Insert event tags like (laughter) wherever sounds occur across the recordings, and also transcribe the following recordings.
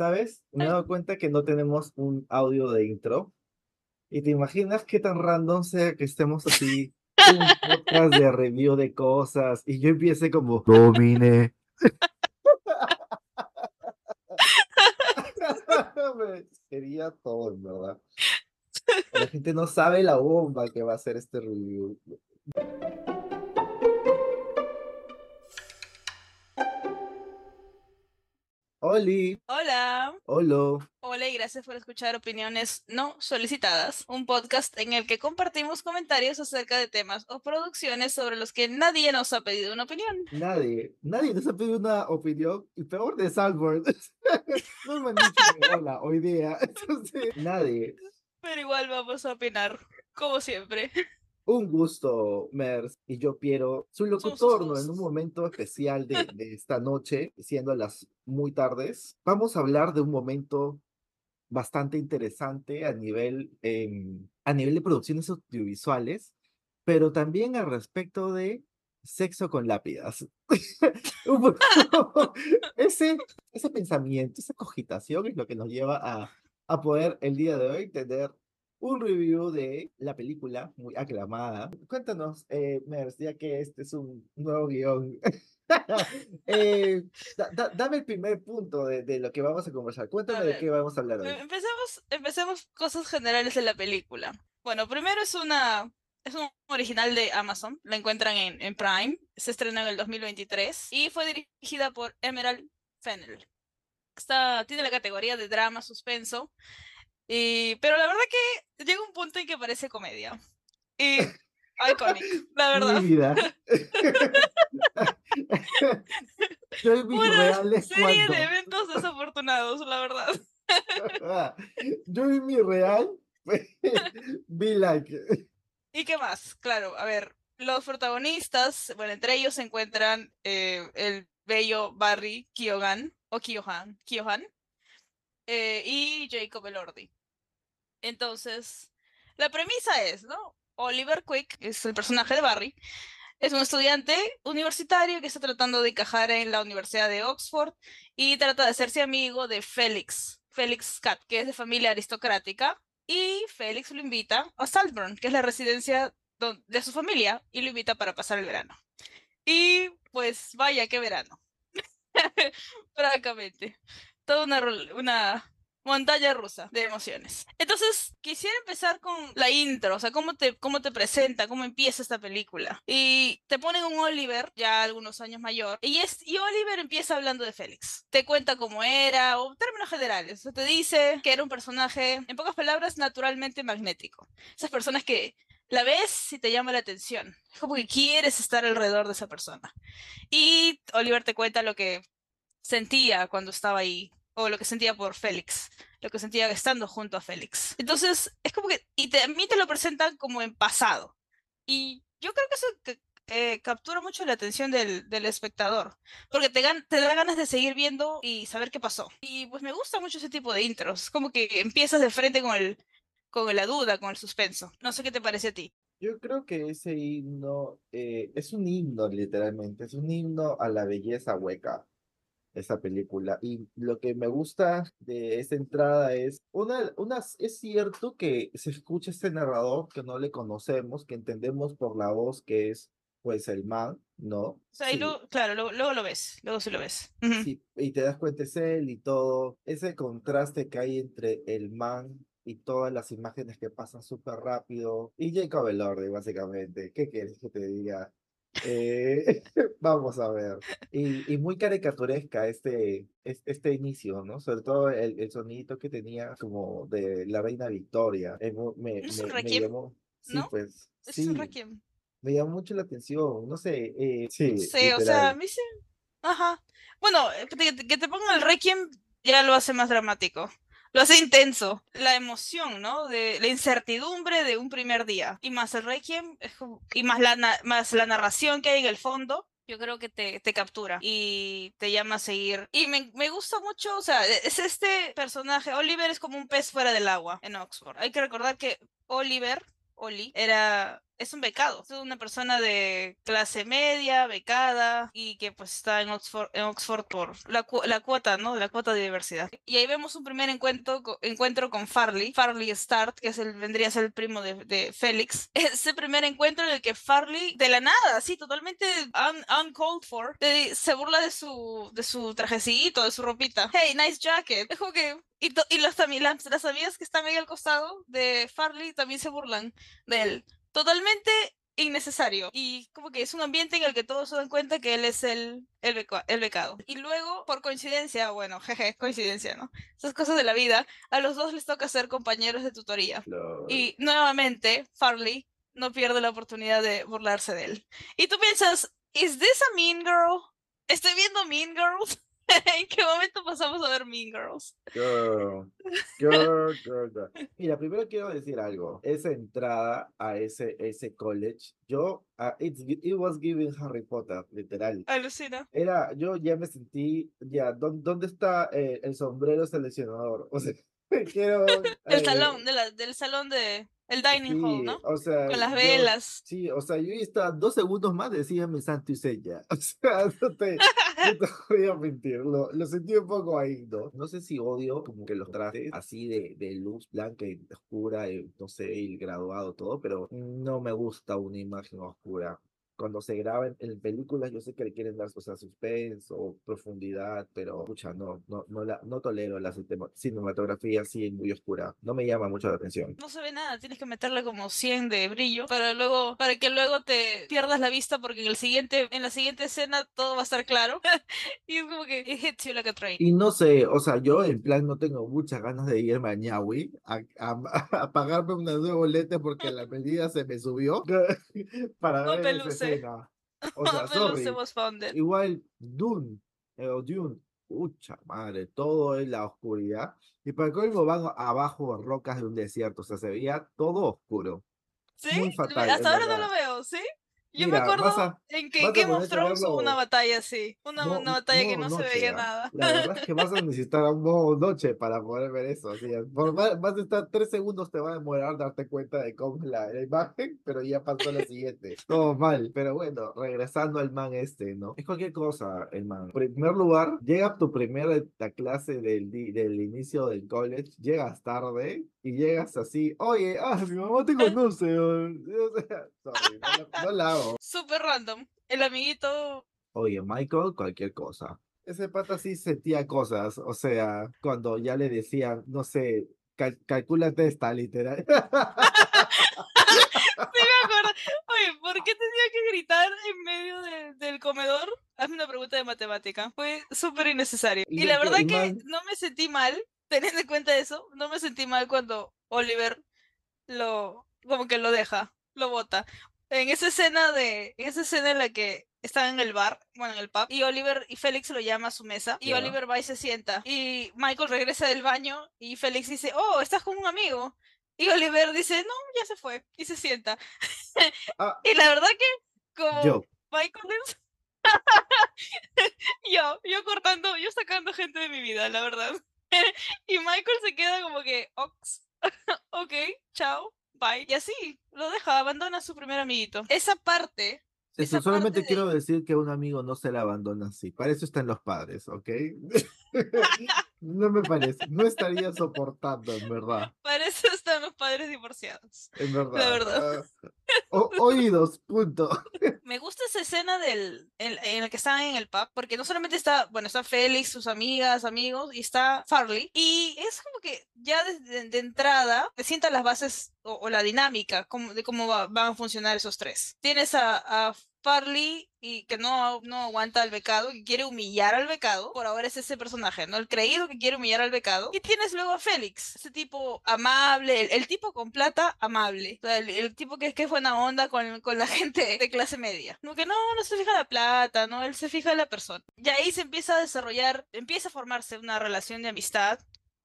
¿Sabes? Me he dado cuenta que no tenemos un audio de intro. Y te imaginas qué tan random sea que estemos así, un podcast de review de cosas, y yo empiece como, (laughs) domine. (laughs) Sería todo, en verdad. La gente no sabe la bomba que va a ser este review. Oli, Hola, hola. hola y gracias por escuchar Opiniones No Solicitadas, un podcast en el que compartimos comentarios acerca de temas o producciones sobre los que nadie nos ha pedido una opinión. Nadie, nadie nos ha pedido una opinión y peor de Salford. (laughs) no me han dicho hola hoy día. (laughs) Entonces, nadie. Pero igual vamos a opinar, como siempre. Un gusto, Mers. Y yo quiero su sus locutor, ¿no? En un momento especial de, (laughs) de esta noche, siendo las muy tardes, vamos a hablar de un momento bastante interesante a nivel, em, a nivel de producciones audiovisuales, pero también al respecto de sexo con lápidas. (laughs) (laughs) Ese, ese pensamiento, esa cogitación es lo que nos lleva a, a poder el día de hoy tener un review de la película muy aclamada. Cuéntanos, eh, Mers, ya que este es un nuevo guion. (laughs) eh, da- da- dame el primer punto de, de lo que vamos a conversar. Cuéntame de ver, qué vamos a hablar Em- hoy. Empecemos, empecemos cosas generales de la película. Bueno, primero es una es un original de Amazon, la encuentran en, en Prime, se estrenó en el 2023 y fue dirigida por Emerald Fennell. Está, tiene la categoría de drama, suspenso, y, pero la verdad que llega un punto en que parece comedia. Y (laughs) iconic, la verdad. Mi vida. (laughs) Yo Una reales serie cuando. de eventos desafortunados, la verdad. (laughs) Yo en mi real vi like. ¿Y qué más? Claro, a ver, los protagonistas, bueno, entre ellos se encuentran eh, el bello Barry Keoghan, o Keohan, Keohan, eh, y Jacob Elordi. Entonces, la premisa es, ¿no? Oliver Quick, es el personaje de Barry, es un estudiante universitario que está tratando de encajar en la Universidad de Oxford y trata de hacerse amigo de Félix, Félix Cat, que es de familia aristocrática, y Félix lo invita a Saltburn, que es la residencia de su familia, y lo invita para pasar el verano. Y pues vaya, qué verano. (laughs) Francamente. Toda una, una montaña rusa de emociones. Entonces, quisiera empezar con la intro, o sea, cómo te, cómo te presenta, cómo empieza esta película. Y te ponen un Oliver, ya algunos años mayor, y, es, y Oliver empieza hablando de Félix. Te cuenta cómo era, o términos generales. Te dice que era un personaje, en pocas palabras, naturalmente magnético. Esas personas que la ves y te llama la atención. Es como que quieres estar alrededor de esa persona. Y Oliver te cuenta lo que sentía cuando estaba ahí, o lo que sentía por Félix, lo que sentía estando junto a Félix. Entonces, es como que, y te, a mí te lo presentan como en pasado. Y yo creo que eso que- eh, captura mucho la atención del, del espectador, porque te, te da ganas de seguir viendo y saber qué pasó. Y pues me gusta mucho ese tipo de intros, como que empiezas de frente con el con la duda, con el suspenso. No sé qué te parece a ti. Yo creo que ese himno eh, es un himno, literalmente. Es un himno a la belleza hueca, esa película. Y lo que me gusta de esta entrada es, una, unas, es cierto que se escucha este narrador que no le conocemos, que entendemos por la voz que es, pues, el man, ¿no? O sea, y Sí. luego, claro, luego, luego lo ves, luego sí lo ves. Sí, y te das cuenta es él y todo, ese contraste que hay entre el man y todas las imágenes que pasan súper rápido, y Jacob Elordi, básicamente, ¿qué quieres que te diga? Eh, (laughs) vamos a ver, y, y muy caricaturesca este, es- este inicio, ¿no? Sobre todo el, el sonidito que tenía como de la reina Victoria, eh, me, Es un me, me requiem, llamó, sí, ¿no? pues, Es sí, un requiem. me llamó mucho la atención, no sé, eh, sí, Sí, o sea, a mí sí. Ajá. Bueno, eh, que te, que te pongan el requiem ya lo hace más dramático. Lo hace intenso. La emoción, ¿no? De la incertidumbre de un primer día. Y más el requiem, y más la, más la narración que hay en el fondo. Yo creo que te, te captura y te llama a seguir. Y me, me gusta mucho, o sea, es este personaje. Oliver es como un pez fuera del agua en Oxford. Hay que recordar que Oliver, Oli, era es un becado, es una persona de clase media, becada, y que pues está en Oxford, en Oxford por la, la cuota, ¿no? La cuota de diversidad. Y ahí vemos un primer encuentro, encuentro con Farley, Farley Start, que es el, vendría a ser el primo de, de Félix. (laughs) Ese primer encuentro en el que Farley, de la nada, así, totalmente uncalled for, se burla de su, de su trajecito, de su ropita. Hey, nice jacket. Es que y, los, las amigas que están ahí al costado de Farley también se burlan de él totalmente innecesario. Y como que es un ambiente en el que todos se dan cuenta que él es el, el, el, becado. Y luego, por coincidencia, bueno, (laughs) jeje, coincidencia, ¿no? Esas cosas de la vida, a los dos les toca ser compañeros de tutoría. Y nuevamente, Farley no pierde la oportunidad de burlarse de él. Y tú piensas, ¿is this a mean girl? ¿Estoy viendo Mean Girls? (laughs) ¿En qué momento pasamos a ver Mean Girls? Girl, girl, girl, Mira, primero quiero decir algo. Esa entrada a ese, ese college, yo, uh, it was giving Harry Potter, literal. Alucina. Era, yo ya me sentí, ya, ¿dónde, está eh, el sombrero seleccionador? O sea, (laughs) quiero... (laughs) el salón, de la, del salón de... El dining hall, ¿no? O sea, Con las velas. sí, o sea, yo estaba dos segundos más decía mi santo y sella. (laughs) O sea, no te, no te (laughs) voy a mentir, lo, lo, sentí un poco ahí, ¿no? No sé si odio como que los trajes así de, de luz blanca y oscura, y, no sé, el graduado, todo, pero no me gusta una imagen oscura cuando se graban en películas, yo sé que le quieren dar, o sea, suspense o profundidad, pero, escucha, no, no, no, la, no tolero la cinematografía así muy oscura. No me llama mucho la atención. No se ve nada, tienes que meterle como 100 de brillo para luego, para que luego te pierdas la vista porque en el siguiente, en la siguiente escena todo va a estar claro. (laughs) y es como que it hits you like a train. Y no sé, o sea, yo en plan no tengo muchas ganas de irme a Ñahui a, (laughs) a, pagarme una nueva boleta porque la (laughs) medida se me subió para no ver O sea, (laughs) sorry. Igual Dune, eh, o Dune, pucha madre, todo es la oscuridad. Y para colmo van abajo rocas de un desierto, o sea, se veía todo oscuro. Sí, fatal, hasta ahora no lo veo, ¿sí? Yo me acuerdo en que Game of Thrones hubo una batalla así, una, una batalla que no se veía nada. La verdad es que vas a (laughs) necesitar un modo noche para poder ver eso. Así, por, vas a estar tres segundos, te va a demorar darte cuenta de cómo es la, imagen, pero ya pasó la siguiente. (laughs) Todo mal, pero bueno, regresando al man este, ¿no? Es cualquier cosa el man. En primer lugar, llega tu primera clase del, del inicio del college, llegas tarde y llegas así, oye, ah, mi mamá te (laughs) conoce. o sea, sorry, no, no la hago. Super random. El amiguito. Oye, Michael, cualquier cosa. Ese pata sí sentía cosas, o sea, cuando ya le decían, no sé, cal calculate esta, literal. (laughs) sí, me acuerdo. Oye, ¿por qué tenía que gritar en medio del comedor? Hazme una pregunta de matemática. Fue súper innecesario. Y, la verdad que no me sentí mal, teniendo en cuenta eso, no me sentí mal cuando Oliver lo, como que lo deja, lo bota en esa escena de, en esa escena en la que están en el bar, bueno, en el pub, y Oliver y Félix lo llama a su mesa, y Oliver va y se sienta, y Michael regresa del baño, y Félix dice, oh, estás con un amigo, y Oliver dice, no, ya se fue, y se sienta. (laughs) Ah. y la verdad que, como Michael es... (laughs) yo, yo cortando, yo sacando gente de mi vida, la verdad. (laughs) y Michael se queda como que, ox, ok, chao. Y así, lo deja, abandona a su primer amiguito. Esa parte solamente quiero decir que un amigo no se le abandona así. Para eso están los padres, ¿ok? (laughs) (laughs) no me parece. No estaría soportando, en verdad. Para eso están los padres divorciados. En verdad. La verdad. Ah, oídos, punto. (laughs) Me gusta esa escena del, en, la que están en el pub, porque no solamente está, bueno, está Félix, sus amigas, amigos, y está Farley. Y es como que ya desde de entrada te sientan las bases o, la dinámica de cómo van a funcionar esos tres. Tienes a, a Farley y que no, no aguanta al becado, que quiere humillar al becado, por ahora es ese personaje, ¿no? El creído que quiere humillar al becado. Y tienes luego a Félix, ese tipo amable, el, tipo con plata amable, o sea, el, tipo que es que es buena onda con, con la (laughs) gente de clase media. No que no, no se fija en la plata, ¿no? Él se fija en la persona. Y ahí se empieza a desarrollar, empieza a formarse una relación de amistad,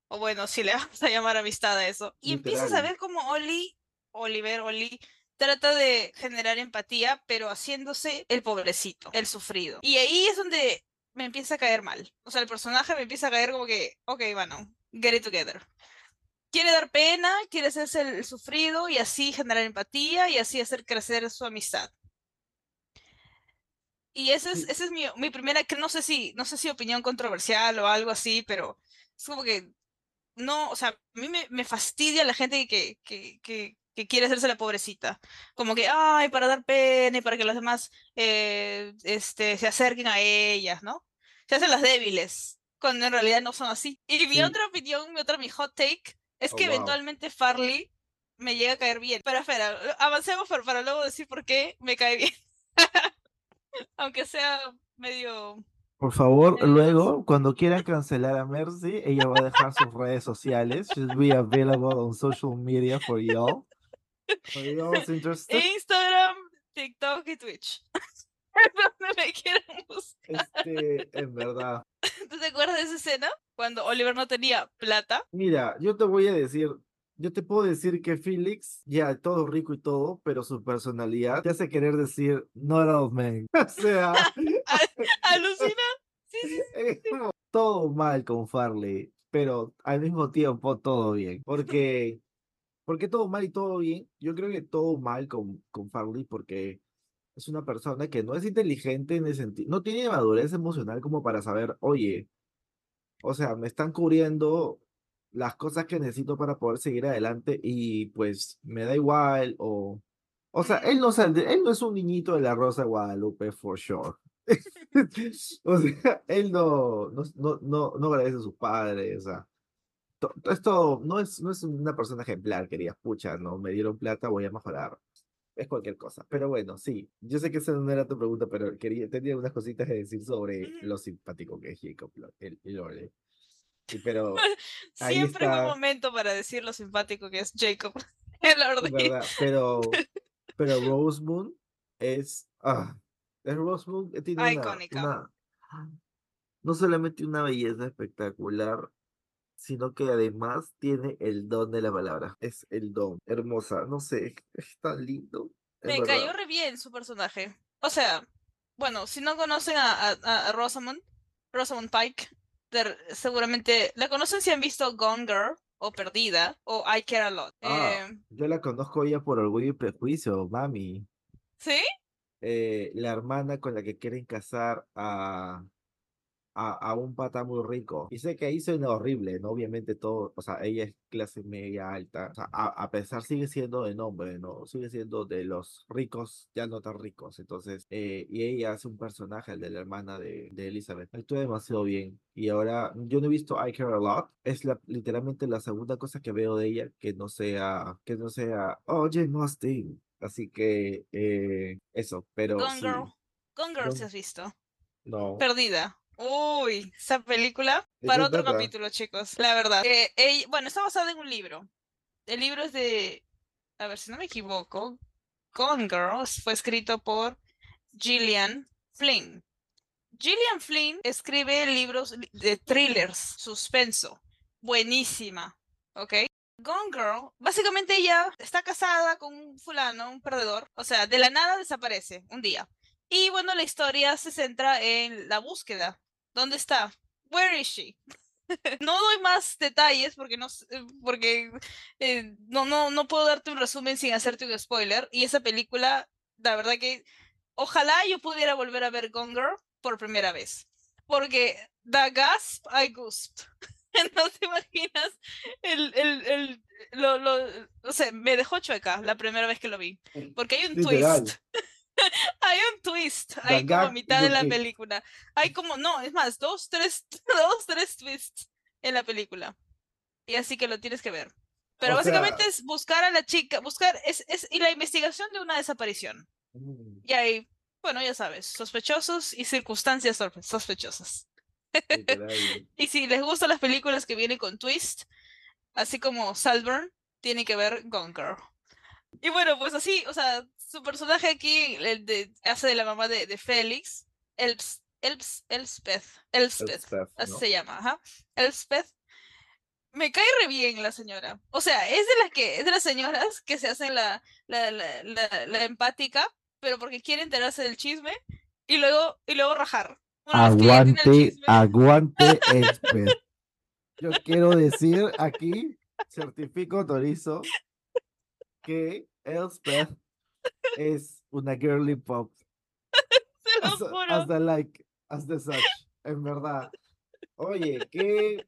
o bueno, si le (laughs) vamos a llamar amistad a eso. Y empiezas a ver cómo Oli, Oliver, Oli, trata de generar empatía, pero haciéndose el pobrecito, el sufrido. Y ahí es donde me empieza a caer mal. O sea, el personaje me empieza a caer como que, ok, bueno, get it together. quiere dar pena, quiere hacerse el sufrido y así generar empatía y así hacer crecer su amistad. Y esa es, ese es mi, mi, primera, que no sé si, no sé si opinión controversial o algo así, pero es como que no, o sea, a mí me, me fastidia la gente que, que, que, que, quiere hacerse la pobrecita. Como que, ay, para dar pena y para que los demás eh, este, se acerquen a ellas, ¿no? Se hacen las débiles, cuando en realidad no son así. Y mi otra opinión, mi otra, mi hot take, es oh, que eventualmente Farley me llega a caer bien. Pero espera, avancemos para, para luego decir por qué me cae bien. (laughs) Aunque sea medio... Por favor, luego, cuando quieran cancelar a Mercy, ella va a dejar sus redes sociales. She'll be available on social media for y'all. (laughs) Instagram, TikTok y Twitch. (laughs) donde me quieran buscar. Este, en (laughs) verdad. ¿Tú te acuerdas de esa escena? Cuando Oliver no tenía plata. Mira, yo te voy a decir, yo te puedo decir que Felix, ya todo rico y todo, pero su personalidad te hace querer decir not all men. O sea, alucina. Sí, sí, sí, Todo mal con Farley, pero al mismo tiempo todo bien. Porque, porque todo mal y todo bien. Yo creo que todo mal con, con Farley porque es una persona que no es inteligente en el sentido, no tiene madurez emocional como para saber, oye, o sea, me están cubriendo las cosas que necesito para poder seguir adelante y pues me da igual o... O sea, él no, él no es un niñito de la Rosa de Guadalupe, for sure. (laughs) o sea, él no, no, no, no, agradece a sus padres, o sea, esto no es, no es una persona ejemplar que diga, pucha, no, me dieron plata, voy a mejorar. Es cualquier cosa. Pero bueno, sí, yo sé que esa no era tu pregunta, pero quería, tenía unas cositas que decir sobre lo simpático que es Jacob, el, el Lore pero (laughs) Siempre hay un momento para decir lo simpático que es Jacob. (laughs) el verdad, pero, (laughs) pero Rosemoon es. Ah, es Rosemoon tiene una, no solamente una belleza espectacular, sino que además tiene el don de la palabra. Es el don. Hermosa. No sé, (laughs) es tan lindo. Me cayó re bien su personaje. O sea, bueno, si no conocen a, a, a Rosamund, Rosamund Pike, seguramente la conocen si han visto Gone Girl o Perdida o I Care a Lot. Ah, em, yo la conozco ya por Orgullo y Prejuicio, mami. ¿Sí? Eh, la hermana con la que quieren casar a a, un pata muy rico. Y sé que ahí suena horrible, ¿no? Obviamente todo, o sea, ella es clase media alta. O sea, a, pesar sigue siendo de nombre, ¿no? Sigue siendo de los ricos, ya no tan ricos. Entonces, eh, y ella hace un personaje, el de la hermana de, de Elizabeth. Actúa demasiado bien. Y ahora, yo no he visto I Care a Lot. Es la, literalmente la segunda cosa que veo de ella que no sea, que no sea, oh, Jane Austen. Así que, eh, eso, pero. Gone Girl. Gone Girl, si has visto. No. Perdida. Uy, esa película para otro capítulo, chicos, la verdad. Eh, bueno, está basada en un libro. El libro es de, a ver si no me equivoco, Gone Girls, fue escrito por Gillian Flynn. Gillian Flynn escribe libros de thrillers, suspenso, buenísima, ¿ok? Gone Girl, básicamente ella está casada con un fulano, un perdedor, o sea, de la nada desaparece un día. Y bueno, la historia se centra en la búsqueda ¿Dónde está? Where is she? (laughs) no doy más detalles porque no porque eh, no, no, no puedo darte un resumen sin hacerte un spoiler. Y esa película, la verdad que ojalá yo pudiera volver a ver Gone Girl por primera vez. Porque da gasp, I gusp. (laughs) no te imaginas el, el, el lo, lo, o sea, me dejó chueca la primera vez que lo vi. Porque hay un twist. (laughs) hay un twist ahí como a mitad de la película. Hay como, no, es más, dos, tres, (laughs) dos, tres twists en la película. Y así que lo tienes que ver. Pero básicamente es buscar a la chica, buscar, es, es, y la investigación de una desaparición. Mm. Y hay, bueno, ya sabes, sospechosos y circunstancias sospechosas. (laughs) y si les gustan las películas que vienen con twist, así como Salburn, tiene que ver Gone Girl. Y bueno, pues así, o sea, su personaje aquí el de, hace de la mamá de, de Félix, Elps, Elps, Elspeth, Elspeth, así se llama, ajá. Elspeth. Me cae re bien la señora. O sea, es de las que, es de las señoras que se hacen la, la, la, la, empática, pero porque quiere enterarse del chisme y luego, y luego rajar. aguante, aguante (laughs) Elspeth. Yo quiero decir aquí certifico, autorizo que Elspeth es una girly pop. (laughs) Te lo As, juro. as the like, as the such, en verdad. Oye, qué,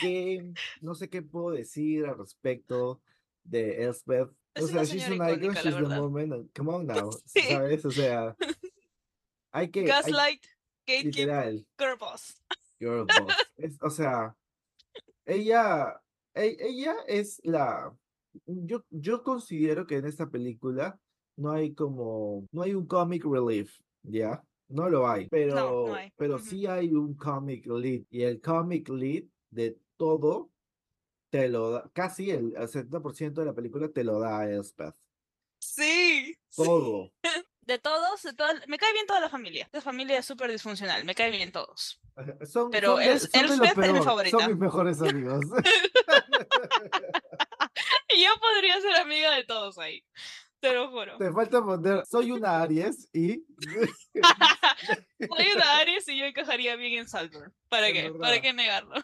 qué, no sé qué puedo decir al respecto de Elspeth. Es o sea, she's an icon, she's the moment. Come on now, (laughs) Sí. ¿sabes? O sea, hay (laughs) que, hay- Gaslight, Gatekeep, literal, Girl Boss. girl boss. Es, o sea, ella, e- ella es la, yo, yo considero que en esta película no hay como, no hay un comic relief, ¿ya? No lo hay, pero, no hay, pero sí hay un comic lead y el comic lead de todo te lo da, casi el, el 70% de la película te lo da Elspeth. Sí. sí. Todo. (laughs) De todos, de todas, me cae bien toda la familia. Esta familia es súper disfuncional, me cae bien todos. Son, Pero son son Elspeth es mi favorita. Son mis mejores amigos. Y (laughs) (laughs) yo podría ser amiga de todos ahí. Te lo juro. Te falta poner, soy una Aries y Soy una Aries y yo encajaría bien en Salvador. ¿Para Es qué? verdad. ¿Para qué negarlo?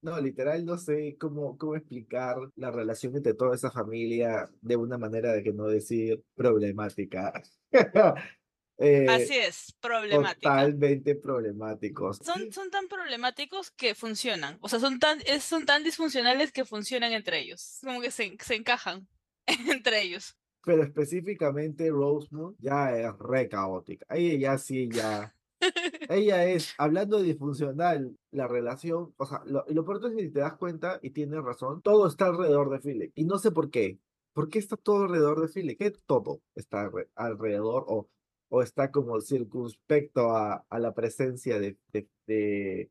no, literal no sé cómo, cómo explicar la relación entre toda esa familia de una manera de que no decir problemática. (laughs) Eh, Así es, problemática. Totalmente problemáticos. Son, son tan problemáticos que funcionan. O sea, son tan, son tan disfuncionales que funcionan entre ellos. Como que se, se encajan (laughs) entre ellos. Pero específicamente Rosemont ya es re caótica. Ella ya sí, ya. (laughs) Ella es, hablando de disfuncional, la relación, o sea, lo, y lo peor es que si te das cuenta, y tienes razón, todo está alrededor de Philip. Y no sé por qué. ¿Por qué está todo alrededor de Philip? ¿Qué todo está alre- alrededor o, o está como circunspecto a, a la presencia de, de, de,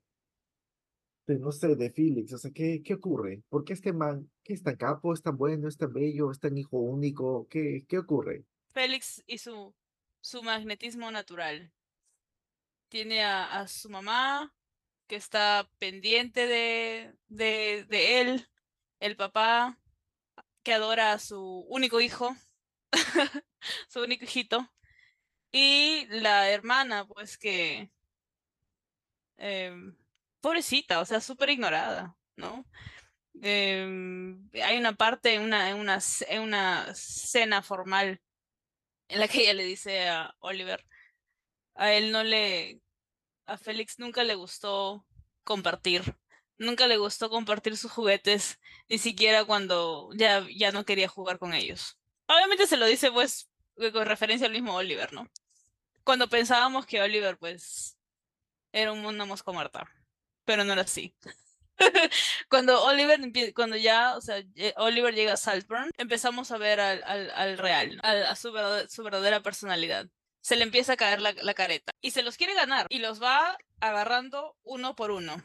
de, no sé, de Felix? O sea, ¿qué, qué ocurre? ¿Por qué este man, qué es tan capo, es tan bueno, es tan bello, es tan hijo único? ¿Qué, qué ocurre? Félix y su, su magnetismo natural. Tiene a, a su mamá que está pendiente de, de, de él, el papá que adora a su único hijo, (laughs) su único hijito, y la hermana, pues que, em, pobrecita, o sea, súper ignorada, ¿no? Em, hay una parte en una, en una, en una cena formal en la que ella le dice a Oliver, a él no le, a Félix nunca le gustó compartir, nunca le gustó compartir sus juguetes, ni siquiera cuando ya, ya no quería jugar con ellos. Obviamente se lo dice pues con referencia al mismo Oliver, ¿no? Cuando pensábamos que Oliver pues era un- una mosca pero no era así. (laughs) cuando Oliver cuando ya, Oliver llega a Saltburn, empezamos a ver al, al, al real, al- a su, verdad- su verdadera personalidad. Se le empieza a caer la, la careta y se los quiere ganar y los va agarrando uno por uno.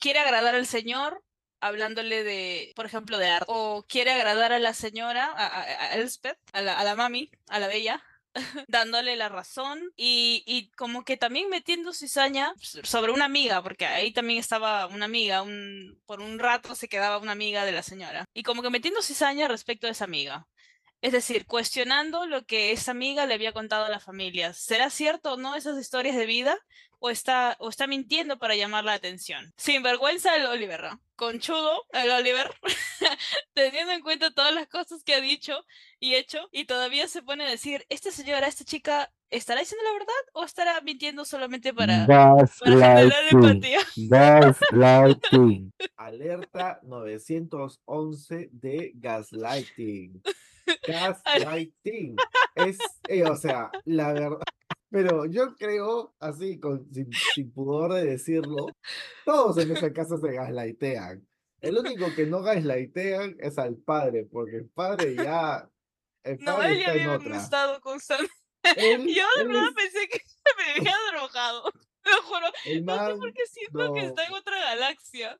Quiere agradar al señor hablándole de, por ejemplo, de arte, o quiere agradar a la señora, a, a- a Elspeth, a la, a la mami, a la bella, (laughs) dándole la razón y, y como que también metiendo cizaña sobre una amiga, porque ahí también estaba una amiga, un, por un rato se quedaba una amiga de la señora, y como que metiendo cizaña respecto a esa amiga. Es decir, cuestionando lo que esa amiga le había contado a la familia. ¿Será cierto o no esas historias de vida? ¿O está, o está mintiendo para llamar la atención? Sin vergüenza el Oliver, ¿no? Conchudo el Oliver, (laughs) teniendo en cuenta todas las cosas que ha dicho y hecho, y todavía se pone a decir, esta señora, esta chica, ¿estará diciendo la verdad o estará mintiendo solamente para, para generar Gaslighting. empatía? Gaslighting. (laughs) Alerta 911 de gaslighting. (laughs) Gaslighting. Es, eh, o sea, la verdad. (laughs) Pero yo creo, así, con, sin, sin pudor de decirlo, todos en esa casa se gaslightean. El único que no gaslightean es al padre, porque el padre ya. El No, padre él ya está en un estado constante. Él- Yo de verdad es- pensé que (laughs) me había drogado. Te lo juro. el No sé man, por qué siento que no. está en otra galaxia.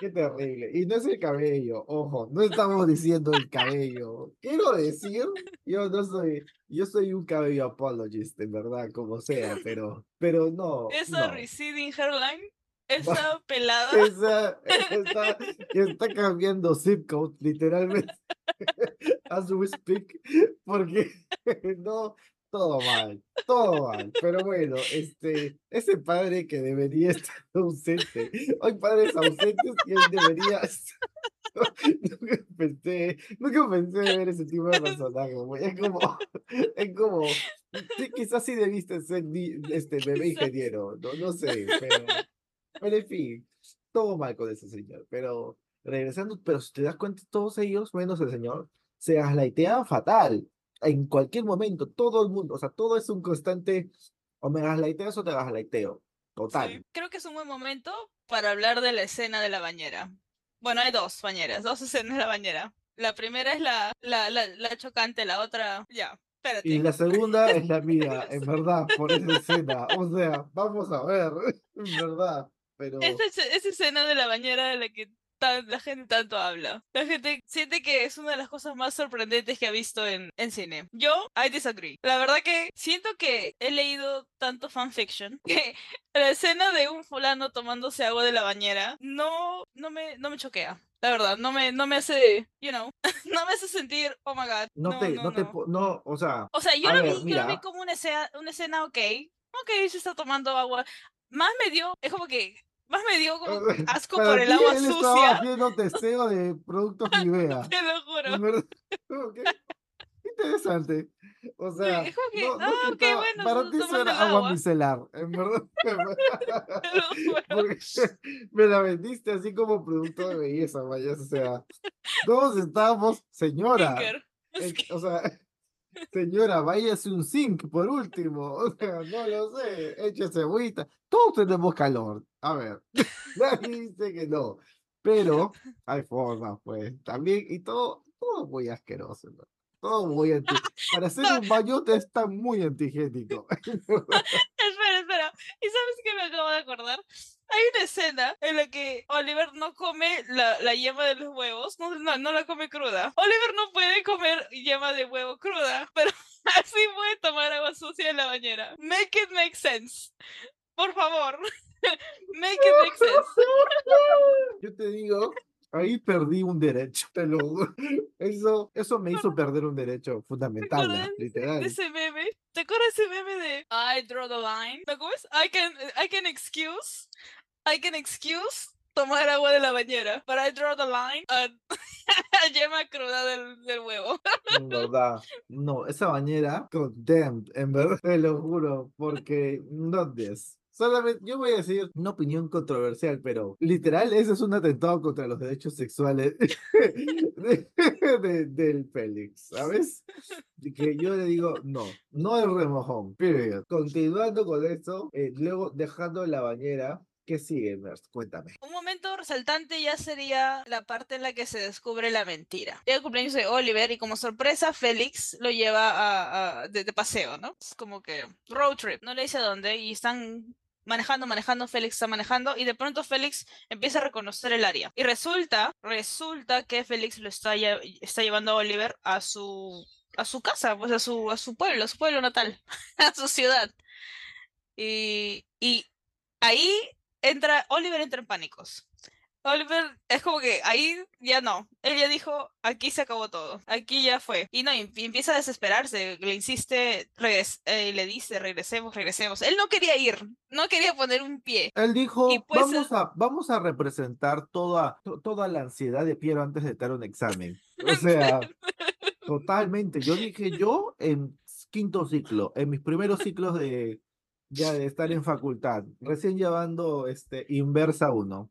Qué terrible. Y no es el cabello, ojo, no estamos diciendo el cabello. Quiero decir, yo no soy, yo soy un cabello apologist, en verdad, como sea, pero, pero no, Esa no. receding hairline, (laughs) esa pelada. Esa, está, (laughs) está cambiando zip code, literalmente, (laughs) as we speak, porque no, todo mal, todo mal. Pero bueno, este, ese padre que debería estar (laughs) ausente. Hay padres ausentes y él debería. (laughs) nunca pensé, nunca pensé ver ese tipo de personaje. güey. Es como, es como, sí, quizás sí debiste ser este bebé ingeniero, no, no sé, pero, pero en fin, todo mal con ese señor. Pero regresando, pero si te das cuenta, todos ellos, menos el señor, se gaslaitean fatal. En cualquier momento, todo el mundo, o sea, todo es un constante, o me gaslaiteas o te gaslaiteo. Total. Sí, creo que es un buen momento para hablar de la escena de la bañera. Bueno, hay dos bañeras, dos (laughs) escenas de la bañera. La primera es la, la, la, la chocante, la otra, ya, espérate. Y la segunda es la (laughs) mía, en verdad, por esa escena. O sea, vamos a ver, (laughs) en verdad. Pero Esta, es- esa escena de la bañera de la que tan- la gente tanto habla. La gente siente que es una de las cosas más sorprendentes que ha visto en, en cine. Yo, I disagree. La verdad que siento que he leído tanto fanfiction que (laughs) la escena de un fulano tomándose agua de la bañera no, no, me, no me choquea. La verdad, no me, no me hace, you know, (laughs) no me hace sentir, oh my god. no, te, no, te, no. po- no, o sea, O sea, yo lo, ver, vi, yo lo vi como una escena, una escena ok. Ok, se está tomando agua. Más me dio, es como que, más me dio como asco para por el agua él estaba sucia. haciendo testeo de productos (laughs) Nivea. Te lo juro. (laughs) Interesante. O sea, es como que, no, no ah, que ok, estaba- bueno, para ti eso era agua agua. micelar, en (laughs) verdad. Te lo juro. Porque me la vendiste así como producto de belleza, vaya. O sea, todos estábamos, señora. Eh, o sea, señora, váyase un zinc por último. (laughs) O sea, no lo sé, échese agüita. Todos tenemos calor. A ver, (laughs) nadie dice que no. Pero hay formas, pues. También, y todo, todo muy asqueroso, ¿no? Todo muy anti... Para hacer (laughs) un baño te está muy antigénico. Espera, espera. ¿Y sabes qué me acabo de acordar? Hay una escena en la que Oliver no come la, la yema de los huevos. No, no, no la come cruda. Oliver no puede comer yema de huevo cruda, pero (laughs) así puede tomar agua sucia en la bañera. Make it make sense. Por favor. (laughs) Make it make (laughs) sense. Yo te digo, ahí perdí un derecho, te lo. Eso, eso me hizo perder un derecho fundamental, acuerdas ¿no? de literal. ese meme? ¿Te acuerdas de ese meme de I draw the line? ¿No cómo es? I can, I can excuse, I can excuse tomar agua de la bañera, but I draw the line at (laughs) yema cruda del, del huevo. En verdad, no, esa bañera, condemned, en verdad, te lo juro, porque not this. Solamente, yo voy a decir una opinión controversial, pero literal, ese es un atentado contra los derechos sexuales de- (laughs) de- del Félix, ¿sabes? Que yo le digo, no, no es remojón, period. Continuando con esto, eh, luego dejando la bañera, ¿qué sigue? Cuéntame. Un momento resaltante ya sería la parte en la que se descubre la mentira. Llega el cumpleaños de Oliver y como sorpresa Félix lo lleva a, de, paseo, ¿no? Es como que road trip, no le dice a dónde y están manejando, manejando, Félix está manejando y de pronto Félix empieza a reconocer el área. Y resulta, resulta que Félix lo está, está llevando a Oliver a su, a su casa, pues a su, a su pueblo, a su pueblo natal, (laughs) a su ciudad. Y, y ahí entra, Oliver entra en pánicos. Oliver es como que ahí ya no. Él ya dijo, aquí se acabó todo. Aquí ya fue. Y no, y empieza a desesperarse. Le insiste, eh, le dice, regresemos, regresemos. Él no quería ir. No quería poner un pie. Él dijo, pues, vamos, a, vamos a representar toda, to- toda la ansiedad de Piero antes de dar un examen. (laughs) O sea, (laughs) totalmente. Yo dije, yo en quinto ciclo, en mis primeros ciclos de ya de estar en facultad, recién llevando este inversa 1.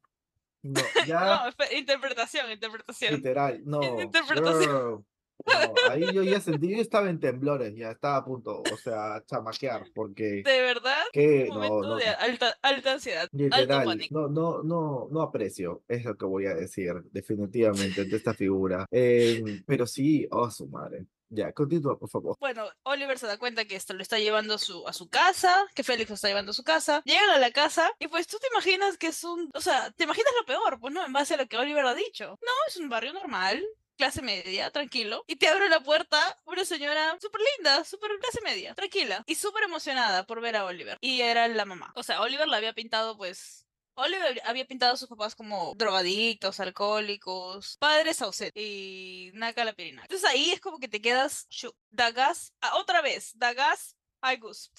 No, (laughs) ya No, interpretación, interpretación. literal, (laughs) no. interpretación. no, ahí yo ya sentí, yo estaba en temblores, ya estaba a punto, o sea, chamaquear, porque De verdad, que no, no, de alta, alta ansiedad, alto Literal, pánico. no, no, no, no aprecio, es lo que voy a decir, definitivamente, de esta (laughs) figura. Em, pero sí, oh, su madre. Ya, continúa, por favor. Bueno, Oliver se da cuenta que esto lo está llevando a su, a su casa, que Félix lo está llevando a su casa. Llegan a la casa y pues tú te imaginas que es un... O sea, te imaginas lo peor, pues no, en base a lo que Oliver ha dicho. No, es un barrio normal, clase media, tranquilo. Y te abre la puerta una señora súper linda, súper clase media, tranquila. Y súper emocionada por ver a Oliver. Y era la mamá. O sea, Oliver la había pintado pues... Oliver había pintado a sus papás como drogadictos, alcohólicos, padres ausentes y naca la pirina. Entonces ahí es como que te quedas, shu- da gas, ah, otra vez, da gas I gusp.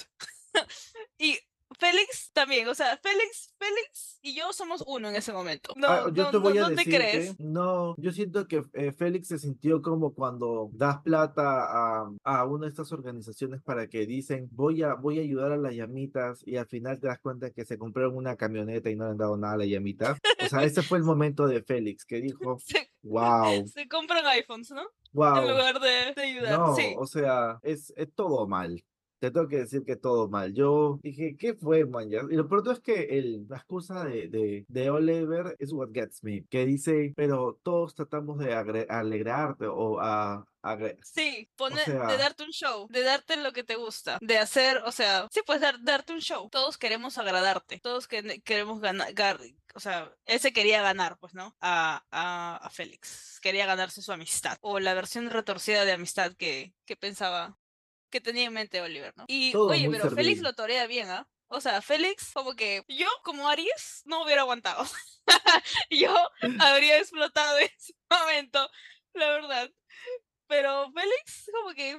(laughs) y Félix también, o sea, Félix, Félix y yo somos uno en ese momento. No, Ah, yo no, te no- voy a no te decir crees. que no, yo siento que eh, Félix se sintió como cuando das plata a, a una de estas organizaciones para que dicen voy a, voy a ayudar a las llamitas y al final te das cuenta que se compraron una camioneta y no le han dado nada a las llamitas. O sea, ese fue el momento de Félix que dijo, (laughs) Se, wow, se compran iPhones, ¿no? En wow. lugar de, de ayudar. No, sí. o sea, es, es todo mal. Te tengo que decir que todo mal. Yo dije, ¿qué fue, man? Y lo peor es que el, la excusa de, de, de Oliver es what gets me. Que dice, pero todos tratamos de agre- alegrarte o a... Sí, poner, sea- de darte un show, de darte lo que te gusta, de hacer, o sea, sí, pues dar, darte un show. Todos queremos agradarte, todos que- queremos ganar, o sea, él se quería ganar, pues, ¿no? A, a, a Félix, quería ganarse su amistad, o la versión retorcida de amistad que, que pensaba, que tenía en mente Oliver, ¿no? Y, Todo oye, pero Félix lo torea bien, ¿ah? O sea, Félix, como que yo, como Aries, no hubiera aguantado. (laughs) yo (laughs) habría explotado (laughs) en ese momento, la verdad. Pero Félix, como que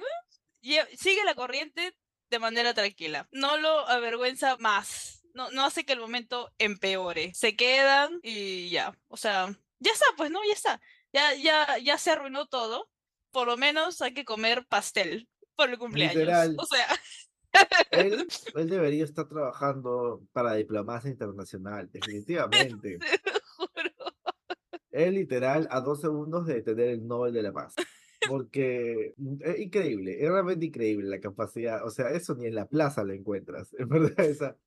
eh, sigue la corriente de manera tranquila. No lo avergüenza más. No, no hace que el momento empeore. Se quedan y ya. O sea, ya está, pues no, ya está. Ya, ya, ya se arruinó todo. Por lo menos hay que comer pastel por el cumpleaños. Literal. O sea, Él, (laughs) él debería estar trabajando para diplomacia internacional, definitivamente. (laughs) te juro. Él literal a dos segundos de tener el Nobel de la Paz. (laughs) Porque mm, es increíble, es realmente increíble la capacidad. O sea, eso ni en la plaza lo encuentras. En verdad, esa,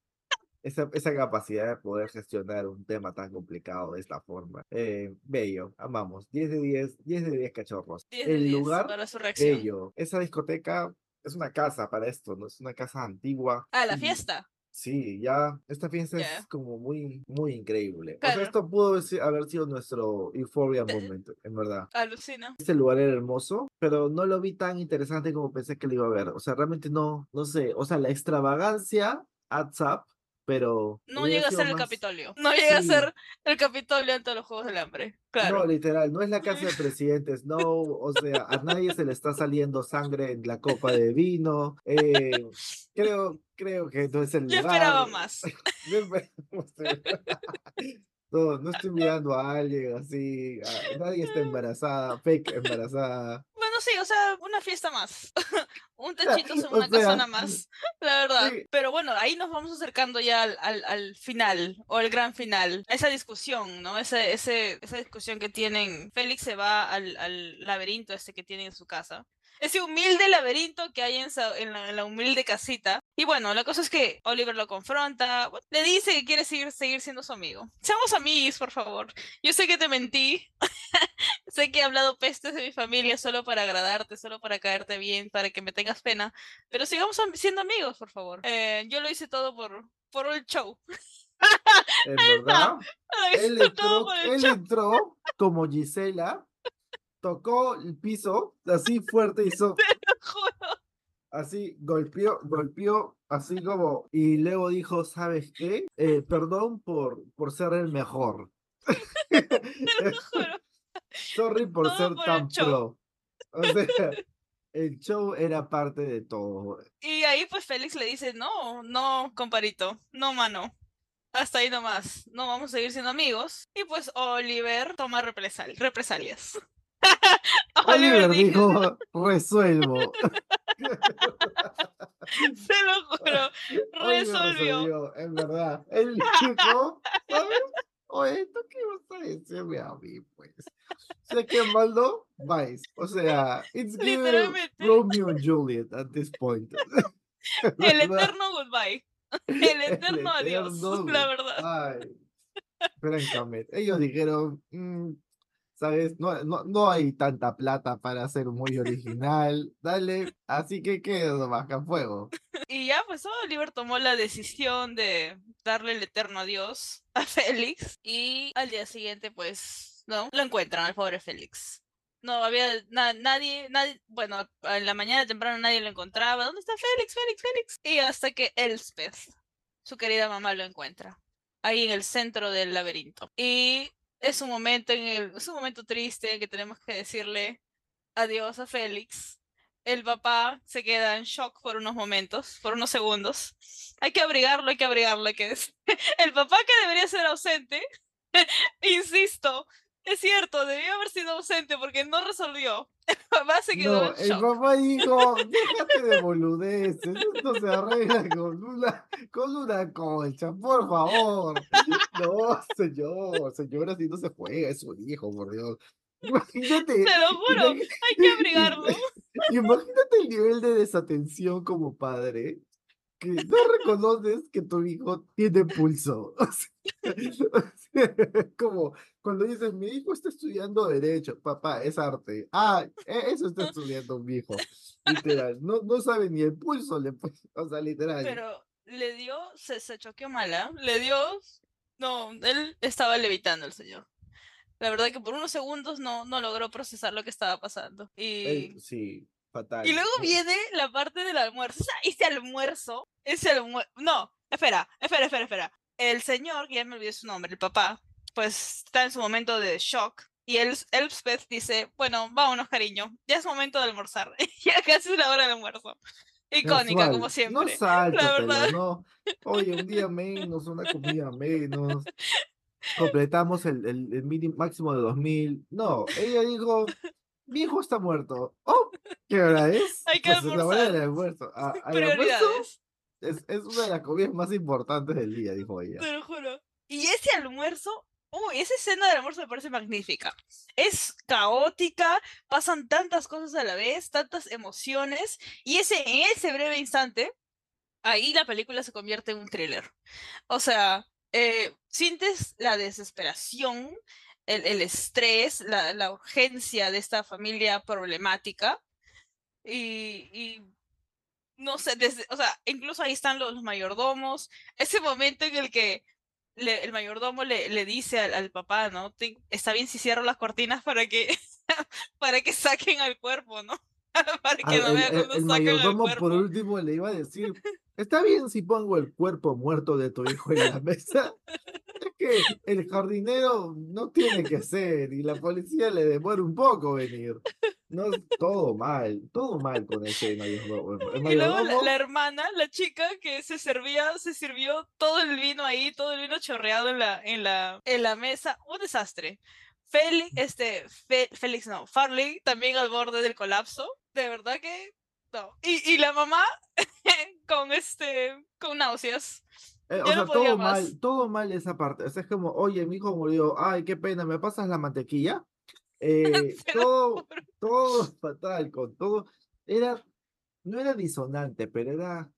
esa, esa capacidad de poder gestionar un tema tan complicado de esta forma. Eh, bello, amamos. 10 de 10, 10 de 10 cachorros. 10 de el 10 lugar, para su bello. Esa discoteca es una casa para esto, ¿no? Es una casa antigua. Ah, la y- fiesta. Sí, ya, esta fiesta Ya. es como muy, muy increíble. O Claro. sea, esto pudo haber sido nuestro Euphoria moment, en verdad. Alucina. Este lugar era hermoso, pero no lo vi tan interesante como pensé que lo iba a ver. O sea, realmente no, no sé. O sea, la extravagancia up, pero. No llega a ser el más- Capitolio. No llega a ser el Capitolio ante los Juegos del Hambre. Claro. No, literal, no es la casa de (laughs) presidentes, no, o sea, a nadie se le está saliendo sangre en la copa de vino. eh, creo, creo que no es el Yo lugar. esperaba más. (laughs) No, (laughs) no, no estoy mirando a alguien así, a- nadie está embarazada, fake embarazada. Bueno, sí, o sea, una fiesta más. (laughs) Un techito (laughs) en una sea, casona más. (laughs) La verdad. sí. Pero bueno, ahí nos vamos acercando ya al, al, al final, o al gran final. Esa discusión, ¿no? Ese, ese, esa discusión que tienen. Félix se va al, al laberinto ese que tiene en su casa. Ese humilde laberinto que hay en, en la, en la humilde casita. Y bueno, la cosa es que Oliver lo confronta, le dice que quiere seguir, seguir siendo su amigo. Seamos amigos, por favor. Yo sé que te mentí. (laughs) sé que he hablado pestes de mi familia solo para agradarte, solo para caerte bien, para que me tengas pena. Pero sigamos am- siendo amigos, por favor. Eh, yo lo hice todo por, por (laughs) el show. Verdad, él entró como Gisela, tocó el piso así fuerte, (laughs) hizo te lo juro. así, golpeó, golpeó así como, y luego dijo, ¿sabes qué? Eh, perdón por, por ser el mejor. (laughs) Te lo juro. (laughs) Sorry por Todo ser por tan pro. O sea, el show era parte de todo. Y ahí pues Félix le dice, no, no, comparito, no, mano. Hasta ahí nomás. No vamos a seguir siendo amigos. Y pues Oliver toma represal- represalias. (laughs) Oliver dijo, resuelvo. (laughs) Se lo juro. (laughs) Oliver Resolvió. en verdad. Él dijo, ¿sabes? Oye, ¿tú qué vas a decirme a mí, pues? Sé que Maldo, vais. O sea, it's Literalmente. Romeo and Juliet at this point. El eterno goodbye. El eterno adiós, eterno la verdad. Ay, francamente, ellos dijeron, "Mm, ¿sabes? No, no, no hay tanta plata para ser muy original, dale, así que queda nomás a fuego. Y ya, pues Oliver tomó la decisión de darle el eterno adiós a (laughs) Félix. Y al día siguiente, pues, ¿no? Lo encuentran al pobre Félix. No había na- nadie, nadie, bueno, en la mañana temprano nadie lo encontraba. ¿Dónde está Félix, Félix, Félix? Y hasta que Elspeth, su querida mamá, lo encuentra. Ahí en el centro del laberinto. Y es un momento en el, es un momento triste que tenemos que decirle adiós a Félix. el papá se queda en shock por unos momentos, por unos segundos. Hay que abrigarlo, hay que abrigarlo, que... (laughs) El papá que debería ser ausente, (laughs) insisto, es cierto, debió haber sido ausente porque no resolvió. El papá se quedó No, en el shock. papá dijo, (laughs) déjate de boludeces, esto se arregla con una, con una colcha, por favor. No, señor, señora, así no se juega, es un hijo, por Dios. (laughs) Imagínate, Te lo juro, hay que abrigarlo. (laughs) imagínate el nivel de desatención como padre, que no reconoces que tu hijo tiene pulso. O sea, o sea, (laughs) como cuando dices, mi hijo está estudiando Derecho, papá, es arte. Ah, e- eso está estudiando mi hijo. Literal, no, no sabe ni el pulso, le, (laughs) o sea, literal. Pero le dio, se, se choqueó mala, le dio, no, él estaba levitando el señor. La verdad que por unos segundos no, no logró procesar lo que estaba pasando. Y, sí, fatal. y luego viene la parte del almuerzo. O sea, ese almuerzo, ese almuerzo, no, espera, espera, espera, espera. El señor, ya me olvidé su nombre, el papá, pues está en su momento de shock. Y el, Elspeth dice, bueno, vámonos, cariño, ya es momento de almorzar. (laughs) ya casi es la hora del almuerzo. Icónica, como Casual, siempre. No verdad. no. Oye, un día menos, una comida menos. Completamos el, el, el mínimo máximo de 2000. No, ella dijo, mi hijo está muerto. Oh, ¿qué hora es? (laughs) Hay que Pues es la hora del almorzar. almuerzo. Ah, al almuerzo Prioridades. Es, es una de las comidas más importantes del día, dijo ella. Te lo juro. Y ese almuerzo, uy, esa escena del almuerzo me parece magnífica. Es caótica, pasan tantas cosas a la vez, tantas emociones, y ese, en ese breve instante, ahí la película se convierte en un thriller. O sea, eh, sientes la desesperación, el, el estrés, la, la urgencia de esta familia problemática, y, y no sé, desde, o sea, incluso ahí están los, los mayordomos, ese momento en el que le- el mayordomo le, le dice al, al papá, ¿no? "Te- está bien si cierro las cortinas para que, (laughs) para que saquen al cuerpo, ¿no? (laughs) para que Al- no el, vean el- el al mayordomo por último le iba a decir, está bien si pongo el cuerpo muerto de tu hijo en la mesa. Es que el jardinero no tiene que hacer y la policía le demora un poco venir. No, todo mal, todo mal con ese mayordomo. Y luego la, la hermana, la chica que se servía, se sirvió todo el vino ahí, todo el vino chorreado en la, en la, en la mesa. Un desastre. Félix, este, Fe- Félix no, Farley también al borde del colapso. De verdad que no. Y, y la mamá (laughs) con este, con náuseas. eh, o sea, no todo más. mal, todo mal esa parte. O sea, es como, oye, mi hijo murió, ay, qué pena, ¿me pasas la mantequilla? (laughs) Eh, todo, todo (laughs) fatal, con todo. Era, no era disonante, pero era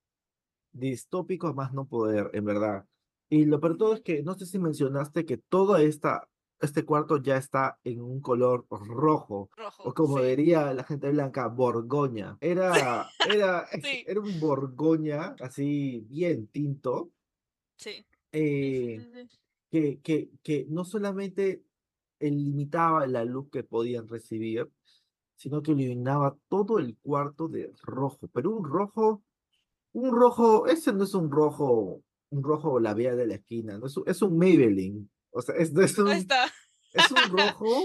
distópico más no poder, en verdad. Y lo peor todo es que, no sé si mencionaste que todo esta, este cuarto ya está en un color rojo, Rojo. o como sí. diría la gente blanca, borgoña. Era, (laughs) era, (laughs) Sí. era un borgoña, así bien tinto, Sí. eh, sí, que, que, que no solamente limitaba la luz que podían recibir, sino que iluminaba todo el cuarto de rojo, pero un rojo, un rojo, ese no es un rojo, un rojo labial de la esquina, no es un, es un Maybelline, o sea, es, es un, Ahí está. es un (laughs) rojo,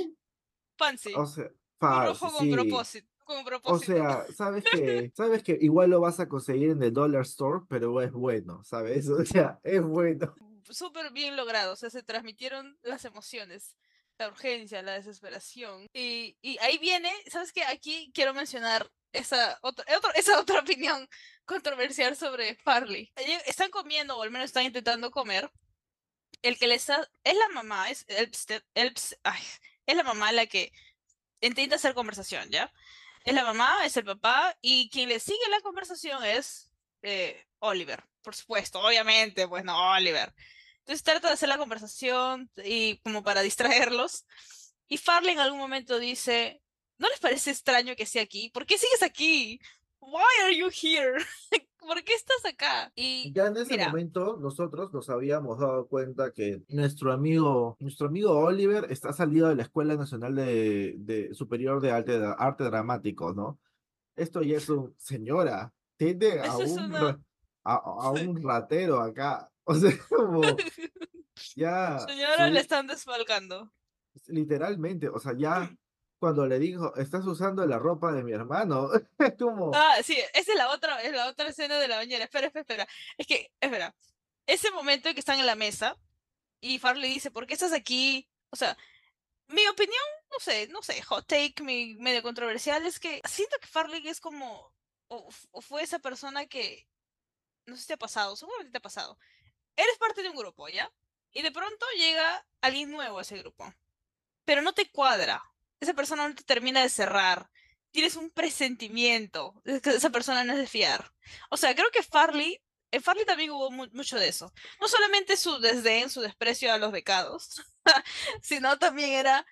Fancy. o sea, Un fa- rojo con sí. propósito. Con O sea, sabes que, (laughs) sabes que igual lo vas a conseguir en el Dollar Store, pero es bueno, ¿sabes? (laughs) O sea, es bueno. súper bien logrado, o sea, se transmitieron las emociones, la urgencia, la desesperación. Y, y ahí viene, ¿sabes qué? Aquí quiero mencionar esa otra, otro- esa otra opinión controversial sobre Farley. Están comiendo, o al menos están intentando comer. El que le está, es la mamá, es, Elpsted- Elps- ay, es la mamá la que intenta hacer conversación, ¿ya? Es la mamá, es el papá, y quien le sigue la conversación es eh, Oliver, por supuesto, obviamente, pues no, Oliver. Entonces trata de hacer la conversación y como para distraerlos. Y Farley en algún momento dice, ¿no les parece extraño que esté aquí? ¿Por qué sigues aquí? Why are you here? (laughs) ¿Por qué estás acá? Y Ya en ese mira, momento nosotros nos habíamos dado cuenta que nuestro amigo, nuestro amigo Oliver está salido de la Escuela Nacional de, de Superior de Arte, Arte Dramático, ¿no? Esto ya es un, señora, tiende a un, una- a, a un ratero acá. (laughs) O sea, como (laughs) ya señora, le su- están desfalcando. literalmente, o sea, ya (clears throat) cuando le dijo, estás usando la ropa de mi hermano. (laughs) Es como, Ah, sí, esa es la otra, es la otra escena de la bañera. Espera, espera, espera. Es que, espera. Ese momento en que están en la mesa y Farley dice, ¿por qué estás aquí? O sea, mi opinión, no sé, no sé, hot take, mi medio controversial, es que siento que Farley es como, o, o fue esa persona que, no sé si te ha pasado, seguramente te ha pasado. Eres parte de un grupo, ¿ya? Y de pronto llega alguien nuevo a ese grupo, pero no te cuadra. Esa persona no te termina de cerrar. Tienes un presentimiento de que esa persona no es de fiar. O sea, creo que Farley, en Farley también hubo mu- mucho de eso. No solamente su desdén, su desprecio a los becados, (laughs) sino también era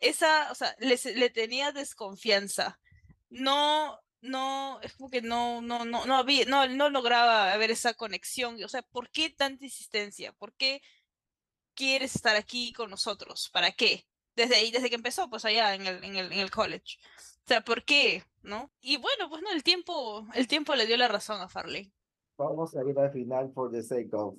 esa, o sea, le, le tenía desconfianza. No, no, es como que no, no, no, no había, no, no lograba haber esa conexión. O sea, ¿por qué tanta insistencia? ¿Por qué quieres estar aquí con nosotros? ¿Para qué? Desde ahí, desde que empezó, pues allá en el, en el, en el college. O sea, ¿por qué? ¿No? Y bueno, pues no, el tiempo, el tiempo le dio la razón a Farley. vamos a ir al final for the sake of.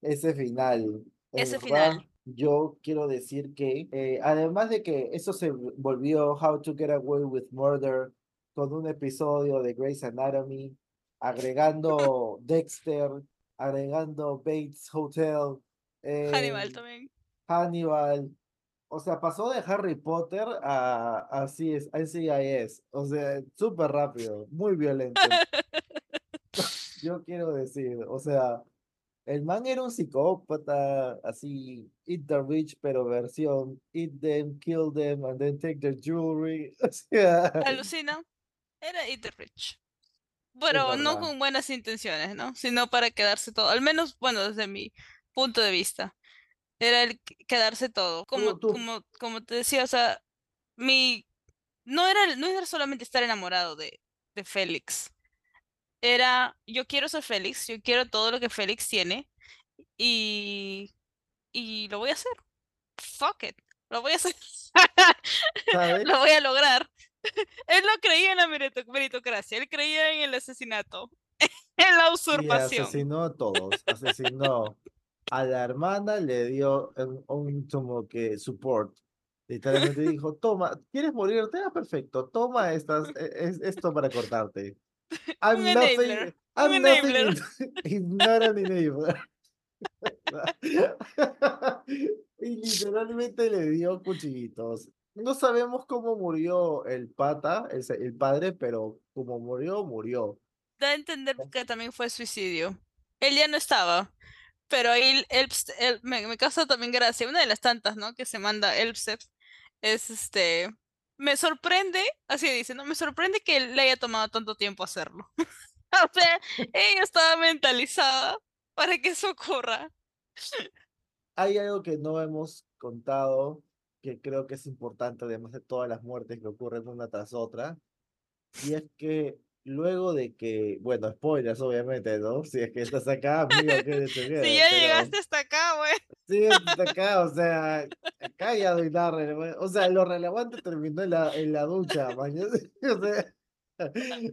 Ese final. en Ese verdad, final. Yo quiero decir que, eh, además de que eso se volvió How to Get Away with Murder, con un episodio de Grey's Anatomy, agregando (laughs) Dexter, agregando Bates Hotel, Hannibal eh, también. Hannibal. O sea, pasó de Harry Potter a, a, CS a NCIS. O sea, súper rápido, muy violento. (laughs) Yo quiero decir, o sea, el man era un psicópata, así, eat the rich, pero versión eat them, kill them, and then take their jewelry. (laughs) O sea, Alucina. Era Eat the Rich. Pero no con buenas intenciones, ¿no? Sino para quedarse todo. Al menos, bueno, desde mi punto de vista. Era el que- quedarse todo. Como, tú- como, como te decía, o sea, mi. No era, no era solamente estar enamorado de, de Félix. Era, yo quiero ser Félix, yo quiero todo lo que Félix tiene. Y. Y lo voy a hacer. Fuck it. Lo voy a hacer. (laughs) Lo voy a lograr. (laughs) Él no creía en la merito- meritocracia, él creía en el asesinato, (laughs) en la Y usurpación. asesinó a todos, asesinó a la hermana, le dio un, un como que support. Literalmente (laughs) dijo, toma, ¿quieres morirte? Ah, perfecto, toma estas, e- es- esto para cortarte. (laughs) I'm Un nothing, enabler, I'm un nothing enabler. is not an enabler. Y literalmente le dio cuchillitos. No sabemos cómo murió el pata, el, el padre, pero como murió, murió. Da a entender que también fue suicidio. Él ya no estaba, pero ahí Elps- el- me, me causa también gracia. Una de las tantas, ¿no? Que se manda Elpsep es este. Me sorprende, así dice, ¿no? Me sorprende que le haya tomado tanto tiempo hacerlo. (laughs) o sea, ella estaba mentalizada para que eso ocurra. Hay algo que no hemos contado, que creo que es importante, además de todas las muertes que ocurren una tras otra, y es que luego de que, bueno, spoilers obviamente, ¿no? Si es que estás acá, amigo, que te (laughs) Si ya pero llegaste hasta acá, güey. sí, estás acá, o sea, acá ya hay nada relevante, o sea, lo relevante terminó en la, en la ducha, mañana, (laughs) o sea,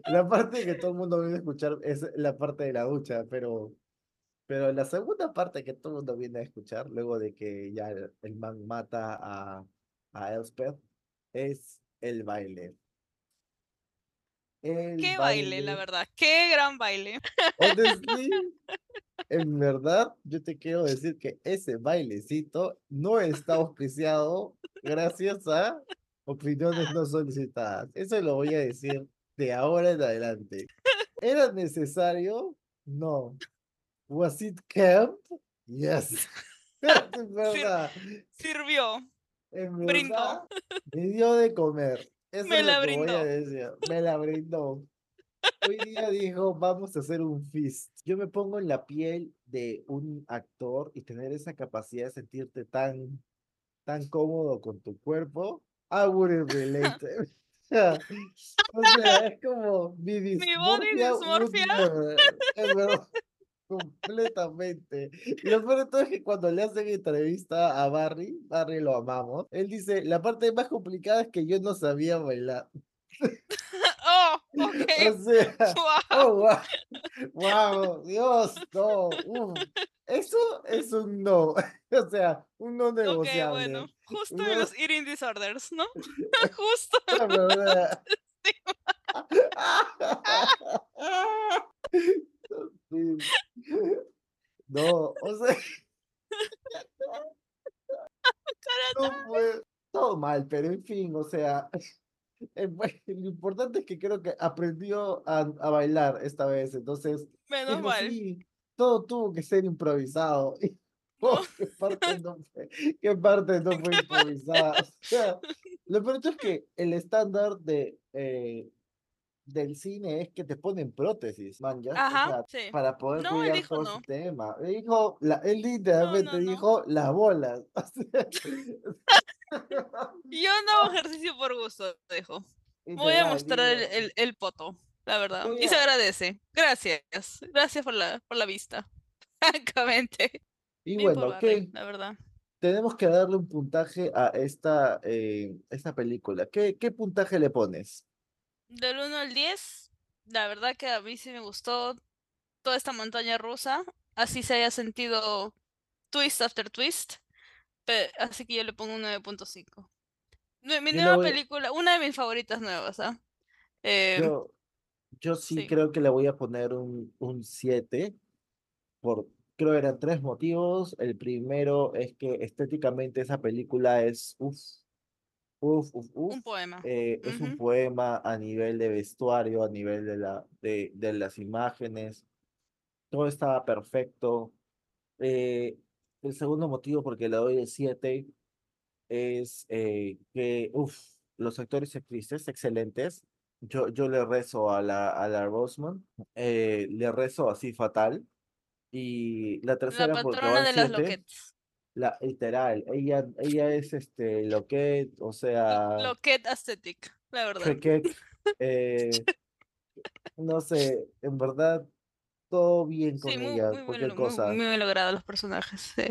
la parte que todo el mundo viene a escuchar es la parte de la ducha, pero... Pero la segunda parte que todo el mundo viene a escuchar, luego de que ya el, el man mata a, a Elspeth, es el baile. El Qué baile, la baile. verdad. Qué gran baile. Honestly, (laughs) en verdad, yo te quiero decir que ese bailecito no está auspiciado gracias a opiniones no solicitadas. Eso lo voy a decir de ahora en adelante. ¿Era necesario? No. Was it camp? Yes. (laughs) Es verdad. Sirvió. En brindó. verdad, (laughs) me dio de comer. Eso Me la brindó. Me la brindó. Hoy día dijo, vamos a hacer un feast. Yo me pongo en la piel de un actor y tener esa capacidad de sentirte tan, tan cómodo con tu cuerpo. I wouldn't relate. (laughs) O sea, es como mi body dismorfia would dysmorphia. never. Completamente. Y lo peor de todo es que cuando le hacen entrevista a Barry, Barry lo amamos, él dice, la parte más complicada es que yo no sabía bailar. (laughs) Oh, (laughs) O ok. sea, (laughs) Guau. oh, wow, wow, Dios, no, uf. Eso es un no. O sea, un no negociable. bueno. Justo No. en los eating disorders, ¿no? Justo. La verdad. Sí. (laughs) No, o sea. No fue todo mal, pero en fin, o sea, (laughs) eh, bueno, lo importante es que creo que aprendió a, a bailar esta vez, entonces, Menos mal. sí, todo tuvo que ser improvisado. (laughs) Oh, ¿qué parte no fue, qué parte no fue improvisada? O sea, lo peor es que el estándar de, eh, del cine es que te ponen prótesis, man, ya, o Ajá, sea, sí. para poder No, cuidar dijo todo no. tema. Él dijo, la, él literalmente no. dijo las bolas. (laughs) O sea, Yo no hago (laughs) ejercicio por gusto, dejo. Voy a mostrar el, el, el poto, la verdad. Y se agradece. Gracias. Gracias por la, por la vista. (laughs) Francamente. Y Bien bueno, ¿qué? la verdad. Tenemos que darle un puntaje a esta, eh, esta película. ¿Qué, qué puntaje le pones? Del 1 al 10, la verdad que a mí sí me gustó toda esta montaña rusa. Así se haya sentido twist after twist. pe- así que yo le pongo un 9.5. Nue- Mi Yo nueva voy- película, una de mis favoritas nuevas, ¿ah? Eh, Yo, yo sí, sí. creo que le voy a poner un, un 7 por, creo que eran tres motivos. El primero es que estéticamente esa película es, uff, uff, uff, uff. un poema. eh, es un poema a nivel de vestuario, a nivel de, la, de, de las imágenes. Todo estaba perfecto. Eh, el segundo motivo porque le doy el 7 es eh, que, uff, los actores y actrices excelentes. Yo, yo le rezo a la, a la Rosamund, eh, le rezo así fatal. Y la La tercera, porque patrona de las. La literal, ella, ella es este Loquet, o sea, (laughs) Loquet Aesthetic, la verdad. (laughs) Eh, no sé, en verdad, todo bien con Sí, muy, ella, muy, bien cualquier lo- muy- cosa. muy bien logrado los personajes. sí.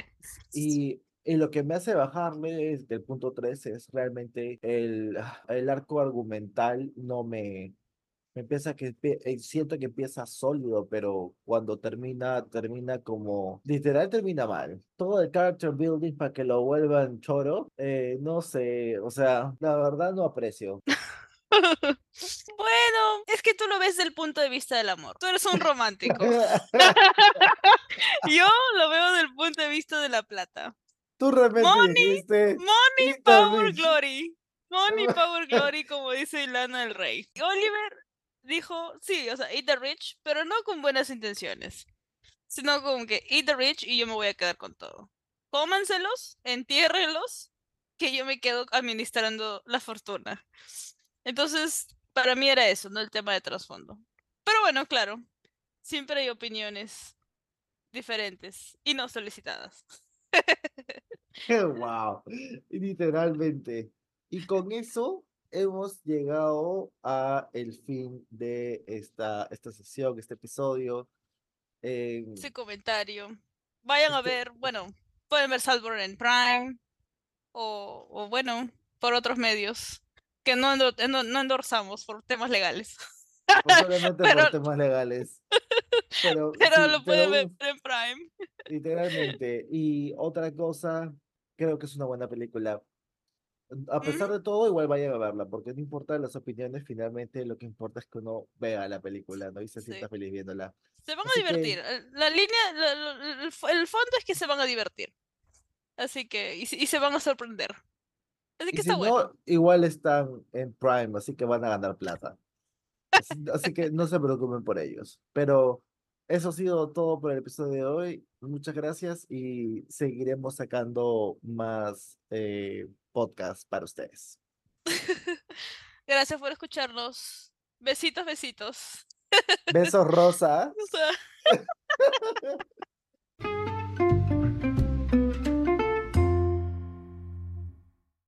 Y, y lo que me hace bajarle es del punto 3 es realmente el, el arco argumental no me, me empieza que eh, siento que empieza sólido, pero cuando termina, termina como, literal termina mal. Todo el character building para que lo vuelvan choro, eh, no sé, o sea, la verdad no aprecio. (laughs) Bueno, es que tú lo ves del punto de vista del amor. Tú eres un romántico. (laughs) (laughs) Yo lo veo del punto de vista de la plata. Tú realmente Money, dijiste, Money, "Eat the Power, rich". Glory. Money, Power, Glory, como dice Lana del Rey. Oliver dijo, sí, o sea, eat the rich, pero no con buenas intenciones. Sino como que eat the rich y yo me voy a quedar con todo. Cómanselos, entiérrenlos, que yo me quedo administrando la fortuna. Entonces, para mí era eso, no el tema de trasfondo. Pero bueno, claro, siempre hay opiniones diferentes y no solicitadas. (laughs) Wow, literalmente. Y con eso hemos llegado a el fin de esta, esta sesión, este episodio. Eh, Ese comentario. Vayan a Este- ver, bueno, pueden ver Salvador en Prime o, o bueno, por otros medios que no, endo- no endorsamos por temas legales. posiblemente (laughs) Pero- por temas legales. (laughs) Pero, Pero sí, lo pueden ver en Prime. literalmente. Y otra cosa, creo que es una buena película. A pesar de todo, igual vayan a verla, porque no importa las opiniones, finalmente lo que importa es que uno vea la película, ¿no? Y se Sí. sienta feliz viéndola. Se van a Así que- divertir. el- La línea, la- la- el, el fondo es que se van a divertir. Así que, y, se- y se van a sorprender. Así Y que si está bueno. no, igual están en Prime, así que van a ganar plata. Así, así que no se preocupen por ellos. Pero eso ha sido todo por el episodio de hoy. Muchas gracias y seguiremos sacando más eh, podcasts para ustedes. (laughs) Gracias por escucharnos. Besitos, besitos. Besos, (laughs) Rosa. (laughs)